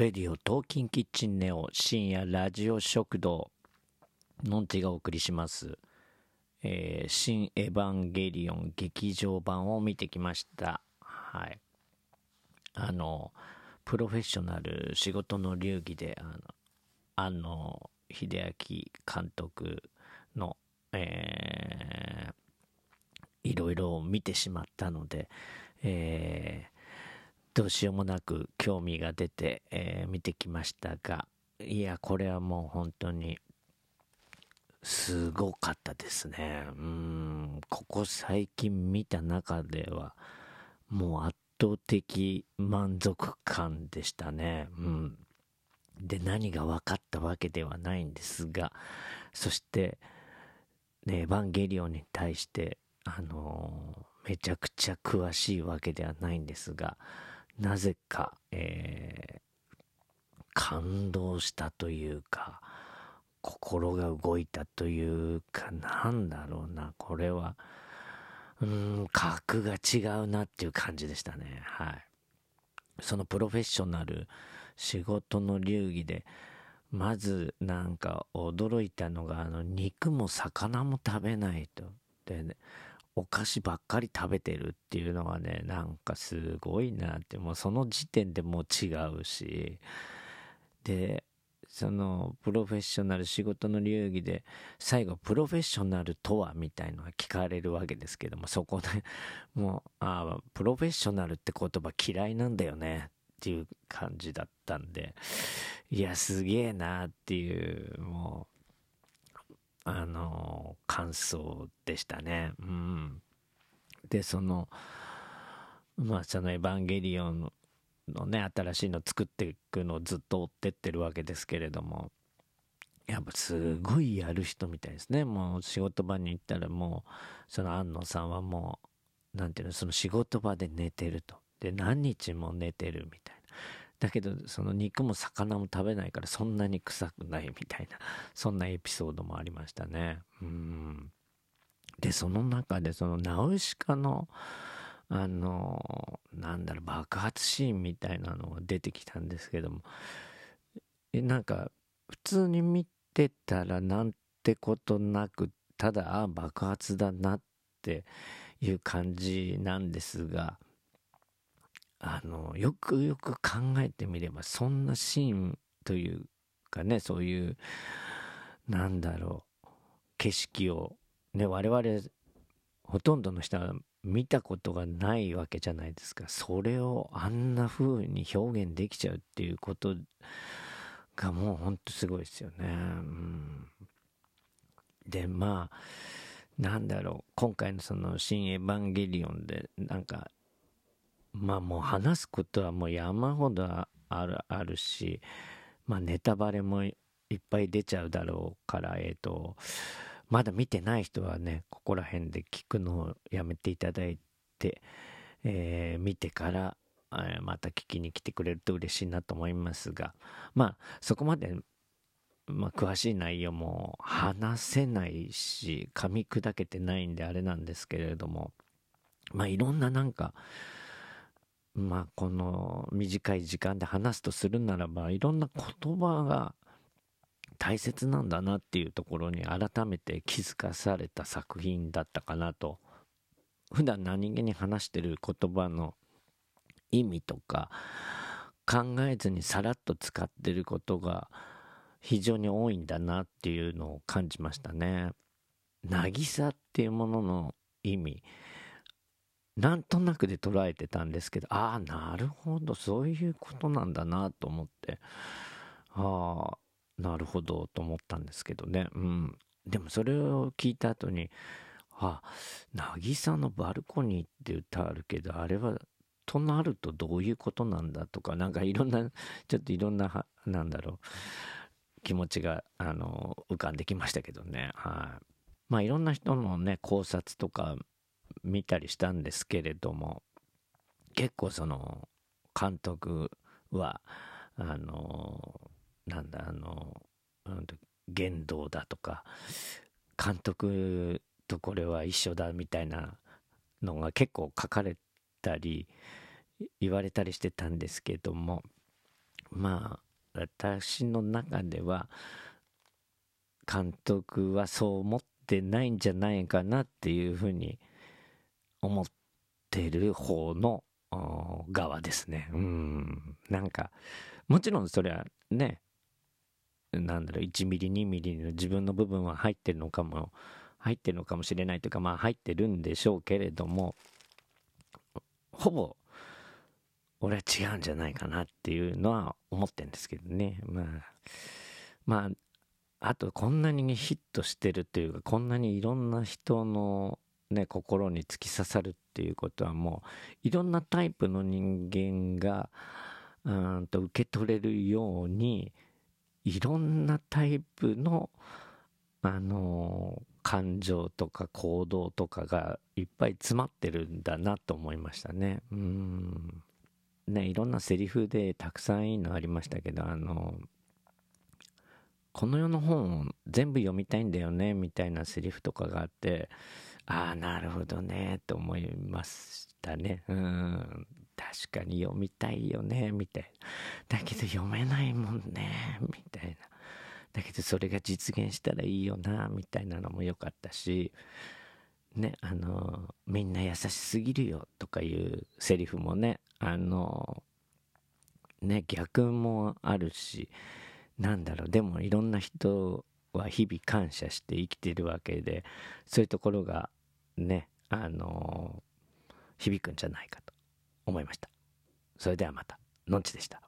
レディオトーキンキッチンネオ深夜ラジオ食堂のんちがお送りします、えー新エヴァンゲリオン劇場版を見てきました。はい。あのプロフェッショナル仕事の流儀であの庵野秀明監督のえーいろいろ見てしまったので、えーどうしようもなく興味が出て、えー見てきましたがいやこれはもう本当にすごかったですね。うんここ最近見た中ではもう圧倒的満足感でしたね。うん。で何が分かったわけではないんですがそしてねエヴァンゲリオンに対してあのーめちゃくちゃ詳しいわけではないんですがなぜか、えー感動したというか心が動いたというかなんだろうなこれはうん格が違うなっていう感じでしたね。はい。そのプロフェッショナル仕事の流儀でまずなんか驚いたのがあの肉も魚も食べないと。でねお菓子ばっかり食べてるっていうのはねなんかすごいなって。もうその時点でもう違うし。でそのプロフェッショナル仕事の流儀で最後プロフェッショナルとはみたいのが聞かれるわけですけどもそこでもうああプロフェッショナルって言葉嫌いなんだよねっていう感じだったんでいやすげえなっていうもうあの感想でしたね。うん。でそのまあその「エヴァンゲリオン」のね新しいの作っていくのをずっと追ってってるわけですけれどもやっぱすごいやる人みたいですね。もう仕事場に行ったらもうその安野さんはもうなんていうのその仕事場で寝てると。で何日も寝てるみたいな。だけどその肉も魚も食べないからそんなに臭くないみたいなそんなエピソードもありましたね。うん。でその中でそのナウシカのあのなんだろう爆発シーンみたいなのが出てきたんですけどもえなんか普通に見てたらなんてことなくただあ爆発だなっていう感じなんですがあのよくよく考えてみればそんなシーンというかねそういうなんだろう景色をね我々ほとんどの人は見たことがないわけじゃないですか。それをあんな風に表現できちゃうっていうことがもうほんとすごいですよね、うん、でまあなんだろう今回のその「新エヴァンゲリオン」でなんかまあもう話すことはもう山ほどあるあるしまあネタバレもいっぱい出ちゃうだろうからえっ、とまだ見てない人はねここら辺で聞くのをやめていただいて、えー見てから、えーまた聞きに来てくれると嬉しいなと思いますがまあそこまで、まあ、詳しい内容も話せないし噛み砕けてないんであれなんですけれどもまあいろんななんかまあこの短い時間で話すとするならばいろんな言葉が大切なんだなっていうところに改めて気づかされた作品だったかなと普段何気に話してる言葉の意味とか考えずにさらっと使ってることが非常に多いんだなっていうのを感じましたね。渚っていうものの意味なんとなくで捉えてたんですけどああなるほどそういうことなんだなと思ってああなるほどと思ったんですけどね。うん。でもそれを聞いた後にあ渚のバルコニーって歌あるけどあれはとなるとどういうことなんだとかなんかいろんなちょっといろんななんだろう気持ちがあの浮かんできましたけどね。はい。まあいろんな人のね考察とか見たりしたんですけれども結構その監督はあのなんだあの、言動だとか監督とこれは一緒だみたいなのが結構書かれたり言われたりしてたんですけどもまあ私の中では監督はそう思ってないんじゃないかなっていうふうに思ってる方の側ですね。うん。なんか、もちろんそれはね、なんだろう、1ミリ、2ミリの自分の部分は入ってるのかも、入ってるのかもしれないというか、まあ入ってるんでしょうけれども、ほぼ、俺は違うんじゃないかなっていうのは思ってるんですけどね。まあ、まあ、あとこんなにヒットしてるというか、こんなにいろんな人のね、心に突き刺さるっていうことはもう、いろんなタイプの人間が、うんと受け取れるように、いろんなタイプの、あの感情とか行動とかがいっぱい詰まってるんだなと思いましたね。うん。ね、いろんなセリフでたくさんいいのありましたけど、あのこの世の本を全部読みたいんだよね、みたいなセリフとかがあって、ああ、なるほどね、と思いましたね。うん。確かに読みたいよね、みたいな。だけど読めないもんね、みたいな。だけどそれが実現したらいいよな、みたいなのも良かったし、ね、あの、みんな優しすぎるよ、とかいうセリフもね、あの、ね、逆もあるし、なんだろう、でもいろんな人は日々感謝して生きてるわけで、そういうところがね、あのー、響くんじゃないかと思いました。それではまた、のんちでした。